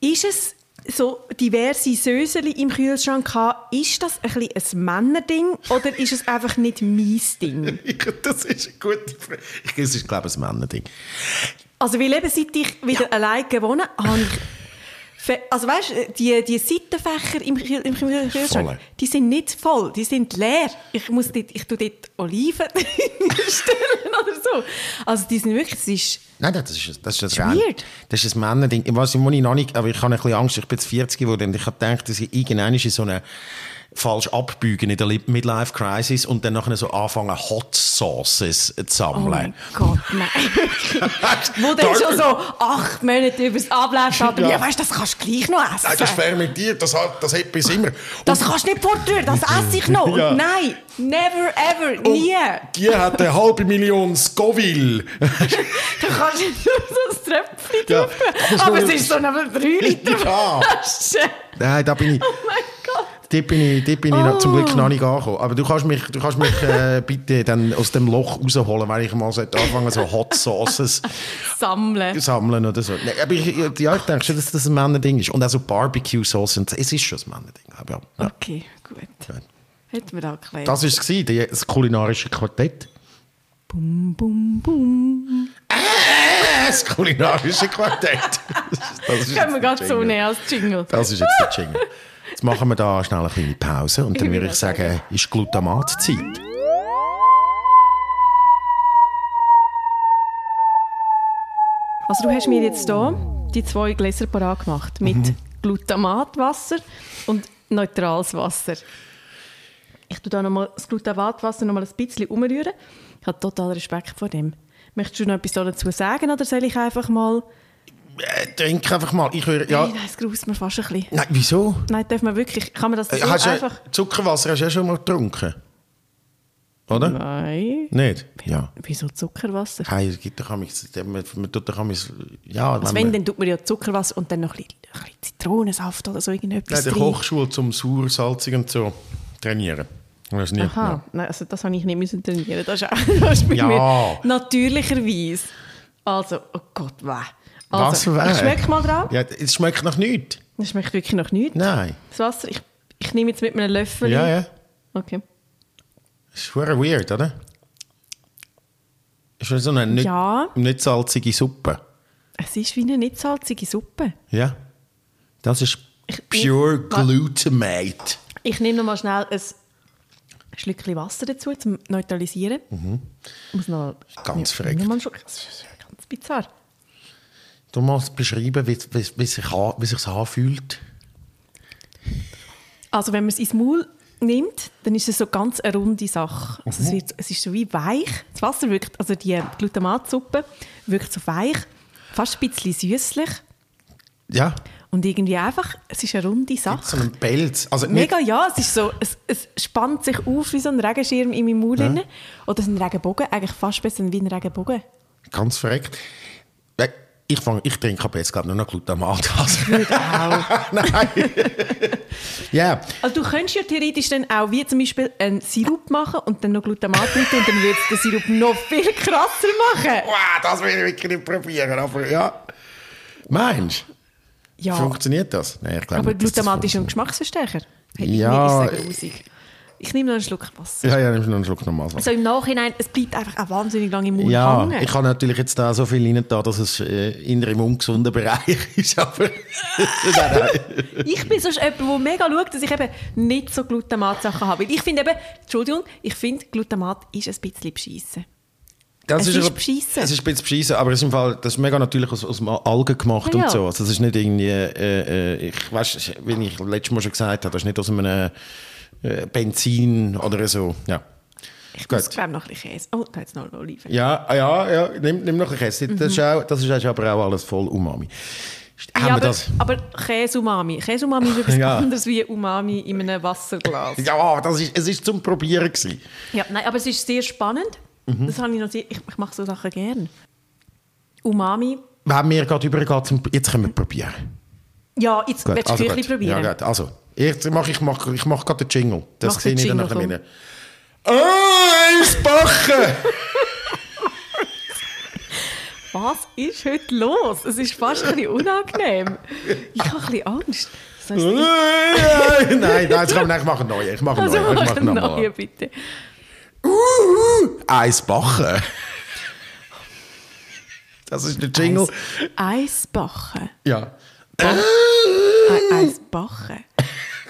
Ist es so diverse Söseli im Kühlschrank haben, ist das ein, ein Männerding oder ist es einfach nicht mein Ding? (laughs) das ist eine gute Frage. Ich, das ist, glaube ich, ein Männerding. Also weil eben seit ich wieder allein gewohnt habe, Also weißt du, die, die Seitenfächer im, Kühl- im Kühlschrank, die sind nicht voll, die sind leer. Ich muss dort, ich tue dort Oliven (laughs) stellen oder so. Also die sind wirklich, es ist, Nein, das ist, das ist, das Das ist weird. Das ist ein Männerding. Ich weiß, ich noch nicht, aber ich habe ein bisschen Angst, ich bin jetzt 40 geworden und ich habe gedacht, dass ich irgendwann in so eine falsch abbiegen in der Li- Midlife Crisis und dann nachher so anfangen, Hot Sauces zu Oh sammeln. mein Gott, nein. (laughs) Wo dann schon so acht Monate übers Ablaufdatum. Ja. Ja, weißt du, das kannst du gleich noch essen. Nein, das ist fermentiert, das, hat, das hat bis immer. Das kannst du nicht fortrühren, das (laughs) esse ich noch. Ja. Und nein, never ever, Und nie. Die hat eine halbe Million Scoville. (laughs) Da kannst du nur so ein Tröpfchen Ja, aber es ist so eine 3 Liter Ja. Nein, da bin ich, Oh. Dort bin ich, dort bin ich noch, zum Oh. Glück noch nicht angekommen. Aber du kannst mich, du kannst mich äh, (laughs) bitte dann aus dem Loch rausholen, weil ich mal anfangen so Hot Sauces Sammeln. sammeln oder so. Nein, aber ich, ja, ich denke schon, dass das ein Männerding ist. Und auch so Barbecue-Sauce, es ist schon ein Männerding. Aber ja. Okay, gut. Hätten wir da geklärt. Das war es, das kulinarische Quartett. Bum, bum, bum. Das kulinarische Quartett. (laughs) Das ist Können wir gerade so nehmen als Jingle. Das ist jetzt der Jingle. (laughs) Jetzt machen wir da schnell eine kleine Pause und dann würde würde ich sagen, ist Glutamatzeit. Also du hast mir jetzt hier die zwei Gläser parat gemacht mit Mhm. Glutamatwasser und neutrales Wasser. Ich tue da nochmal das Glutamatwasser noch mal ein bisschen umrühren. Ich habe total Respekt vor dem. Möchtest du noch etwas dazu sagen oder soll ich einfach mal... Äh, trink einfach mal. Ich höre, ja. Nein, nein, es graust mir fast ein bisschen. Nein, wieso? Nein, darf man wirklich... Kann man das so Äh, hast du einfach... Zuckerwasser hast du ja schon mal getrunken? Oder? Nein. Nicht? Ja. Wieso Zuckerwasser? Hey, es gibt doch man, man tut doch ja, Also wenn man, dann tut man ja Zuckerwasser und dann noch ein bisschen, ein bisschen Zitronensaft oder so irgendetwas Nein, der. Kochschule zum sauer, salzig und so trainieren. Das nicht, Aha, Nein, also das habe ich nicht müssen trainieren. Das ist, auch, (laughs) das ist bei Ja. mir natürlicherweise. Also, oh Gott, weh. Also, Was weh? Ich schmecke mal dran. Ja, es schmeckt nach nichts. Das schmeckt wirklich noch nichts. Nein. Das Wasser, ich, ich nehme jetzt mit einem Löffel. Ja, ja. Okay. Das ist weird, oder? Ist so eine nicht, Ja. nicht salzige Suppe. Es ist wie eine nicht salzige Suppe. Ja. Das ist Ich- pure ich- Glutamate. Ich nehme noch mal schnell ein Schlückchen Wasser dazu, zum Neutralisieren. Ich muss noch, Mhm. Ganz. Das ist ganz bizarr. Du musst beschreiben, wie, wie, wie, sich, wie sich anfühlt. Also wenn man es ins Maul nimmt, dann ist es so ganz eine runde Sache. Also es, wird, es ist so wie weich. Das Wasser wirkt, also die Glutamatsuppe wirkt so weich, fast ein bisschen süßlich Ja. und irgendwie einfach, es ist eine runde So Sache. einen Pelz. Also Mega, ja, es ist so, es, es spannt sich auf wie so ein Regenschirm in meinem Maul. drin. Oder so ein Regenbogen, eigentlich fast besser wie ein Regenbogen. ganz verreckt. Ich, fang, ich trinke aber jetzt glaube nur noch Glutamatwasser. (laughs) Würde auch. (laughs) Nein. Ja. Also du könntest ja theoretisch dann auch wie zum Beispiel einen Sirup machen und dann noch Glutamat rein und dann würde den Sirup noch viel krasser machen. Wow, das will ich wirklich nicht probieren. Aber ja. Meinst du? Ja, Funktioniert das? Nein, ich glaube aber nicht, Glutamat ist ja ein. Geschmacksverstärker. Hätte Ja, ich mir ist grusig. Ich nehme noch einen Schluck Wasser. Ja, ja, nimm noch einen Schluck nochmal. Also im Nachhinein, es bleibt einfach auch wahnsinnig lange im Mund Ja, hängen. ich habe natürlich jetzt da so viel rein, da, dass es äh, in einem ungesunden Bereich (laughs) ist, aber. (laughs) Ich bin sonst jemand, der mega schaut, dass ich eben nicht so Glutamat-Sachen habe. Ich finde eben, Entschuldigung, ich finde, Glutamat ist ein bisschen beschissen. Das Es ist aber- beschissen. Es ist ein bisschen beschissen, aber es ist im Fall, das ist mega natürlich aus, aus Algen gemacht Ja, und so. Also das ist nicht irgendwie, äh, äh, ich weiß, wie ich letztes Mal schon gesagt habe, das ist nicht aus einem äh, Benzin oder so. Ja. Ich Gut. muss, glaube noch ein bisschen Käse. Oh, da hat es noch Oliven. Ja, ah, ja, ja, nimm, nimm noch ein Käse. Das, ist auch, das ist aber auch alles voll Umami. Ja, aber, das? aber Käse-Umami. Käse-Umami ist etwas (laughs) Ja. anderes wie Umami in einem Wasserglas. Ja, das ist, es ist zum Probieren gewesen. Ja, nein, aber es ist sehr spannend. Mhm. Das habe ich noch sehr, ich, ich mache so Sachen gerne. Umami. Wenn wir gerade übergehen jetzt können wir probieren. Ja, jetzt willst du also gut. probieren. Ja, gut. Also, jetzt mach ich, mach, ich mach gerade den Jingle. Das sehe ich dann nachher wieder. Oh, Eisbachen! (laughs) Was ist heute los? Es ist fast ein bisschen unangenehm. Ich habe ein bisschen Angst. Das ich- nein, nein, jetzt kann man, ich mache einen neuen. Ich mache einen also neuen. Ich mach mache einen neuen, bitte. Eisbachen. Das ist der Jingle. Eisbachen. Ja. Ei- Eisbachen.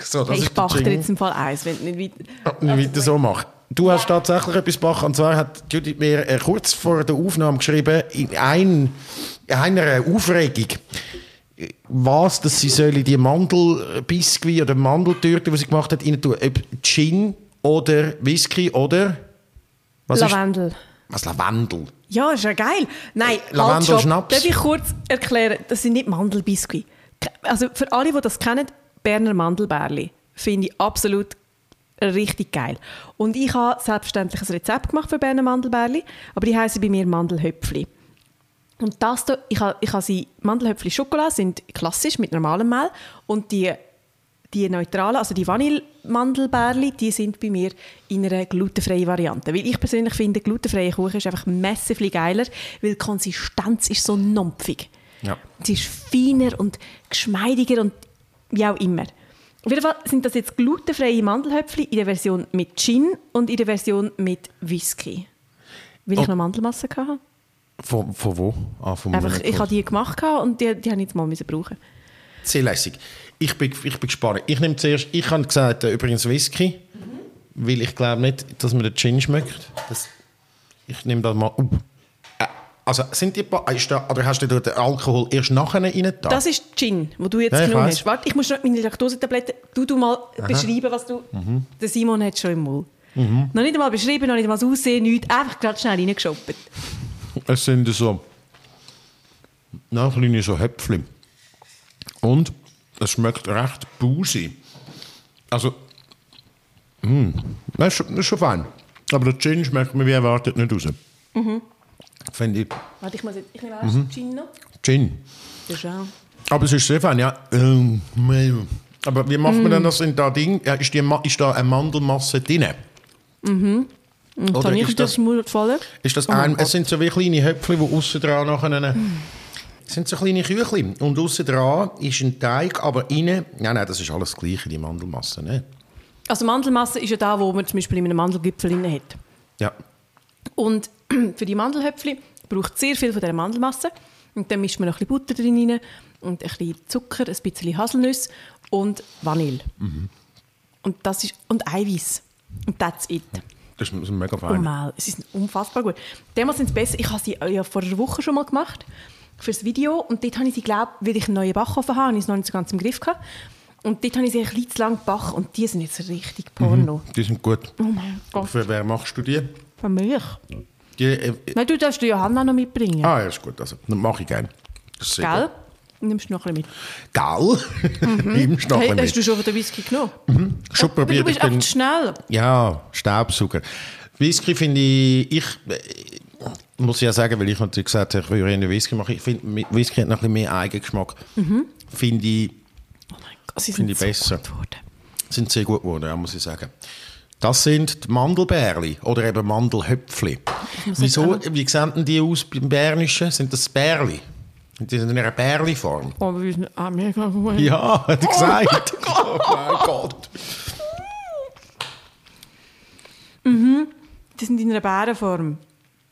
So, Hey, ich ist bache dir jetzt im Fall Eis, wenn du nicht weiter... nicht weiter so machen. Du hast tatsächlich etwas gebacken. Und zwar hat Judith mir äh, kurz vor der Aufnahme geschrieben, in ein, einer Aufregung was, dass sie sollen die Mandelbiskuit oder Mandeltürte, die sie gemacht hat, rein tun. Ob Gin oder Whisky oder... Was ist- Lavendel. Was Lavendel? Ja, ist ja geil. Nein, halt, Lavendel stopp. Schnaps. Darf ich kurz erklären, das sind nicht Mandelbiskuit. Also für alle, die das kennen, Berner Mandelbärli finde ich absolut richtig geil. Und ich habe selbstverständlich ein Rezept gemacht für Berner Mandelbärli, aber die heißen bei mir Mandelhöpfli. Und das da, ich habe, ich habe sie, Mandelhöpfli Schokolade sind klassisch mit normalem Mehl und die, die neutralen, also die Vanillemandelbärli, die sind bei mir in einer glutenfreien Variante. Weil ich persönlich finde, glutenfreie Kuchen ist einfach massiv geiler, weil die Konsistenz ist so numpfig. Ja. Sie ist feiner und geschmeidiger und wie auch immer. Auf jeden Fall sind das jetzt glutenfreie Mandelhöpfli in der Version mit Gin und in der Version mit Whisky. Weil ich Oh. noch Mandelmasse hatte. Von, von wo? Ah, von Einfach, ich habe die gemacht und die, die habe ich jetzt mal müssen brauchen. Sehr lässig. Ich bin, ich bin gespannt. Ich nehme zuerst, ich habe gesagt, äh, übrigens Whisky, weil ich glaube nicht, dass mir der Gin schmeckt. Das, ich nehme das mal. Uh. Also, sind die, oder hast du den Alkohol erst nachher rein da? Das ist Gin, wo du jetzt Ja, genommen hast. Warte, ich muss noch meine Laktosetabletten. Du, du mal beschreiben, was du. Mhm. Der Simon hat schon im Mund. Noch nicht einmal beschrieben, noch nicht einmal das Aussehen, nichts. Einfach gerade schnell reingeschoppt. Es sind so, na, kleine so Häpfchen. Und es schmeckt recht busi. Also, mh, das ist, schon- das ist schon fein. Aber der Gin schmeckt mir wie erwartet nicht raus. Finde ich Warte, ich muss jetzt. Ich nehme Mhm. erst Gin noch. Gin. Ja, schon. Aber es ist sehr fein, ja. Ähm. Aber wie macht man denn das in da Ding? Ja, ist, die, ist da eine Mandelmasse drin? Und Oder dann ich ist das das- voll. Ist das Oh ein, es sind so wie kleine Höpfchen, die aussen dran nachher... einen- Es sind so kleine Küchli. Und aussen dran ist ein Teig, aber innen... Nein, nein, das ist alles das Gleiche, die Mandelmasse. Ne? Also Mandelmasse ist ja da, wo man zum Beispiel in einem Mandelgipfel drin hat. Ja. Und (clears throat) für die Mandelhöpfli braucht es sehr viel von dieser Mandelmasse. Und dann mischt man noch ein bisschen Butter drin rein und ein bisschen Zucker, ein bisschen Haselnüsse und Vanille. Und das ist und Eiweiß. Und that's it. Das ist mega fein. Mehl. Es ist unfassbar gut. Damals sind es besser. Ich habe sie ja vor einer Woche schon mal gemacht fürs Video und dort habe ich sie glaube, weil ich einen neuen Backofen habe, habe ich es noch nicht so ganz im Griff gehabt. Und dort habe ich sie ein bisschen zu lang gebacken und die sind jetzt richtig Porno. Die sind gut. Oh mein Gott, Für wer machst du die? Für mich. die äh, Nein, du darfst die Johanna noch mitbringen. ah, ja, ist gut. Also, das mache ich gerne. Sehr Gell? gut. Nimmst du noch ein bisschen Gell? (laughs) Nimmst du noch mit. ein Hey, hast bisschen du schon von der Whisky genommen? Schon Aber probiert. Du bist ich bin- schnell. Ja, Staubsauger. Whisky finde ich, ich äh, muss ja sagen, weil ich natürlich gesagt habe, ich will einen Whisky machen. Ich finde, mit Whisky hat noch ein bisschen mehr Eigengeschmack. Finde ich, Oh mein Gott, sie Finde sind ich besser. gut geworden. sind sehr gut geworden, ja, muss ich sagen. Das sind Mandelbärli oder eben Mandelhöpfli. Wieso, wie sehen denn die aus beim Bernischen? Sind das Bärli? Die sind in einer Bärli-Form. Oh, aber wir sind ah, mega gut. Ja, hat er gesagt. Oh mein Gott. Die sind in einer Bärenform.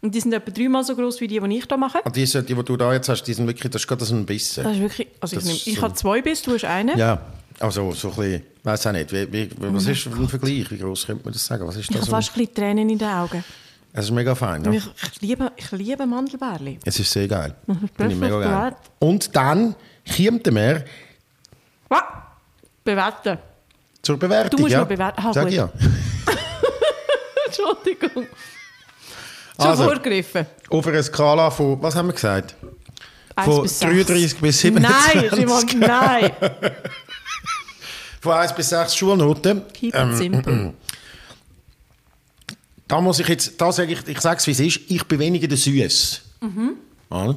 Und die sind etwa dreimal so groß wie die, die ich hier mache. Und die, die, die du da jetzt hast, die sind wirklich, das ist gerade so ein Bissen. Das ist wirklich, also ich, Das nehm, ist ich so- habe zwei Biss, du hast einen. Ja, also so ein bisschen, weiß auch nicht, wie, wie, was ist ein Vergleich, wie groß könnte man das sagen? Was ist Ich das? habe fast ein bisschen Tränen in den Augen. Es ist mega fein, ja. Ich, ich, liebe, ich liebe Mandelbärli. Es ist sehr geil. Finde ich mega geil. Und dann kommt wir Ah, bewerten. zur Bewertung. Du musst ja. noch bewerten. Ah, Sag gut. ich ja. (laughs) Entschuldigung. Schon Also. vorgegriffen. Auf einer Skala von, was haben wir gesagt? Von bis sechs. 33 bis 27. Nein, Simon, nein. (laughs) Von 1 bis 6 Schulnoten. Keep it simple. Da muss ich jetzt, da sage ich, ich sage es wie es ist, ich bin weniger der Süß. Mhm. Ja.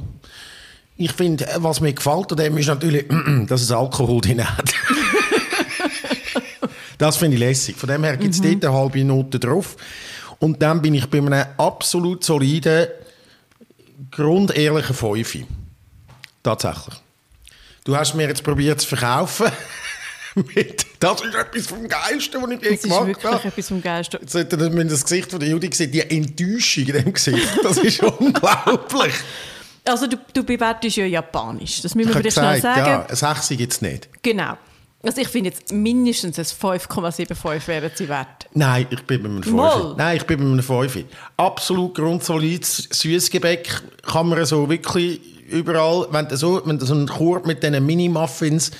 Ich finde, äh, was mir gefällt an dem ist natürlich, (clears throat) dass es Alkohol drin hat. (laughs) das finde ich lässig. Von dem her gibt es Mhm. dort eine halbe Note drauf. Und dann bin ich bei einem absolut soliden, grundehrlichen Fünfe. Tatsächlich. Du hast mir jetzt probiert zu verkaufen. (laughs) Mit, das ist etwas vom Geilsten, was ich je Das ist gemacht wirklich habe. etwas vom Geilsten. Jetzt das, wenn das Gesicht von der Judy sieht, die Enttäuschung in dem Gesicht, das ist (laughs) unglaublich. Also du, du bewertest ja Japanisch. Das müssen wir Ich habe vielleicht schnell sagen. ja, ein Sechse gibt es nicht. Genau. Also ich finde jetzt mindestens ein 5,75 wären sie wert. Nein, ich bin bei einem 5. Mal. Nein, ich bin bei einem 5. Absolut grundsolides Süßgebäck kann man so wirklich überall, wenn du so, wenn du so einen Korb mit diesen Mini-Muffins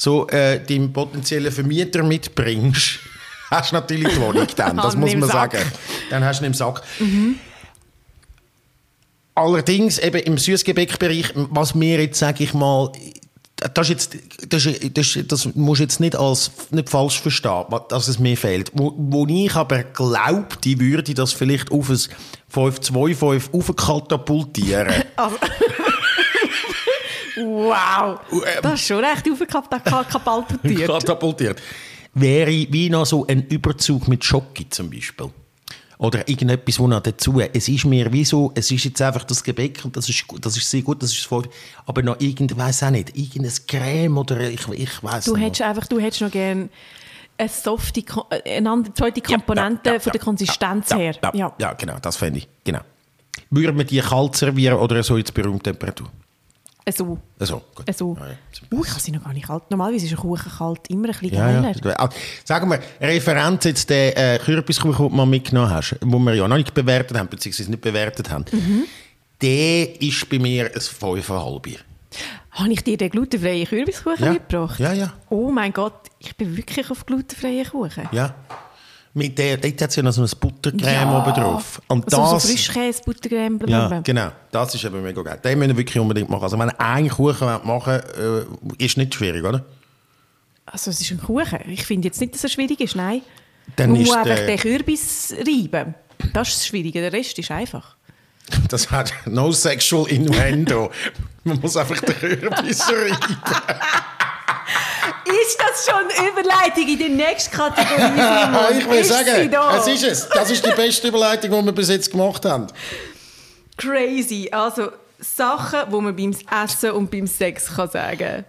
so äh, deinem potenziellen Vermieter mitbringst, (laughs) hast du natürlich die Wohnung dann, das (laughs) muss man Sack. sagen. Dann hast du ihn im Sack. Allerdings eben im Süßgebäckbereich, was mir jetzt, sage ich mal, das, jetzt, das, das, das musst du jetzt nicht als nicht falsch verstehen, dass es mir fehlt. Wo, wo ich aber glaube, die würde das vielleicht auf ein 525 aufkatapultieren. (laughs) Wow! ähm, Das ist schon recht aufgekapaltiert. (laughs) katapultiert. Wäre wie noch so ein Überzug mit Schoki zum Beispiel. Oder irgendetwas, wo noch dazu. Es ist mir wie so, es ist jetzt einfach das Gebäck und das ist, das ist sehr gut, das ist voll. Aber noch irgend, weiß auch nicht, irgendein Creme oder ich, ich weiß Du nicht. hättest einfach, du hättest noch gerne eine softe, eine andere, zweite Komponente Ja, ja, von der Konsistenz ja, her. Ja, ja. genau, das fände ich. Genau. Würden wir die kalt servieren oder so in Berühmtemperatur? So. Also, gut. So. Uh, ich kann sie noch gar nicht kalt. Normalerweise ist ein Kuchen kalt immer ein bisschen Ja, geiler. ja. Also, Sag mal, Referenz jetzt den äh, Kürbiskuchen, den du mal mitgenommen hast, wo wir ja noch nicht bewertet haben, beziehungsweise nicht bewertet haben, Mhm. der ist bei mir ein 5,5. Habe ich dir den glutenfreien Kürbiskuchen Ja. mitgebracht? Ja, ja. Oh mein Gott, ich bin wirklich auf glutenfreien Kuchen. Ja. Mit der, dort hat es ja noch so ein Buttercreme Ja. oben drauf. Und so, so das, Frischkäse, Buttercreme, ja, blablabla. genau. Das ist eben mega geil. Den müssen wir wirklich unbedingt machen. Also wenn ihr einen Kuchen machen äh, ist nicht schwierig, oder? Also es ist ein Kuchen. Ich finde jetzt nicht, dass er schwierig ist, nein. Dann Man muss einfach der- den Kürbis reiben. Das ist das Schwierige, der Rest ist einfach. (laughs) Das hat no sexual innuendo. Man muss einfach den Kürbis (laughs) reiben. Ist das schon Überleitung in die nächste Kategorie? (laughs) Ah, ich will Ist sagen, es ist es. Das ist die beste Überleitung, die wir bis jetzt gemacht haben. Crazy. Also Sachen, die man beim Essen und beim Sex kann sagen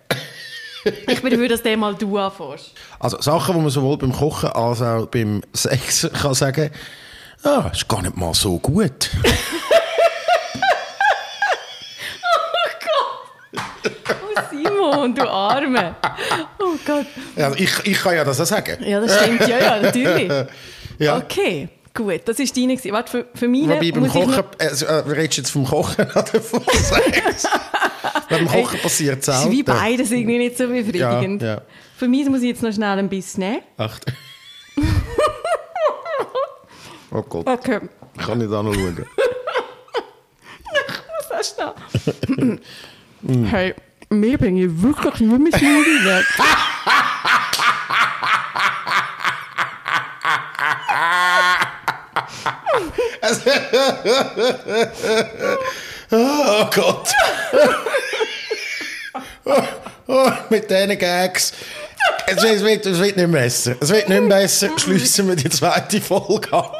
Ich bin dafür, dass der mal du anfängst. Also Sachen, die man sowohl beim Kochen als auch beim Sex kann sagen, ah, ist gar nicht mal so gut. (laughs) Oh Simon, du Arme. Oh Gott. Ja, ich, ich kann ja das auch sagen. Ja, das stimmt. Ja, ja, natürlich. (laughs) Ja. Okay, gut. Das war deine. Warte, für, für meine Wobei beim muss ich Kochen, noch... äh, äh, redest du jetzt vom Kochen (laughs) oder vom Sex? Beim Kochen passiert es Das ist selten. wie beides irgendwie nicht so befriedigend. Ja, ja. Für mich muss ich jetzt noch schnell ein bisschen nehmen. Echt? (laughs) oh Gott, Okay, ich kann nicht anschauen. was hast du da? hey, bringe ich wirklich nur Maul weg. Oh Gott. oh, oh, mit diesen Gags. Es wird, es, wird, nicht besser. Es wird nicht besser. Schliessen wir die zweite Folge ab.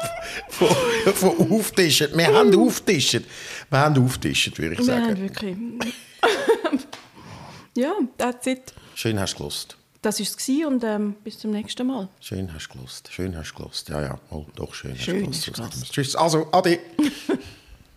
Von, von Auftischen. Wir haben auftischen. Wir haben auftischen, würde ich sagen. wirklich... ja, that's it. Schön hast du gelost. Das war es und ähm, bis zum nächsten Mal. Schön hast du gelost. Schön hast du gelost. Ja, ja. Oh, doch schön, Schön hast du gelost. Tschüss. Also, Adi. (laughs)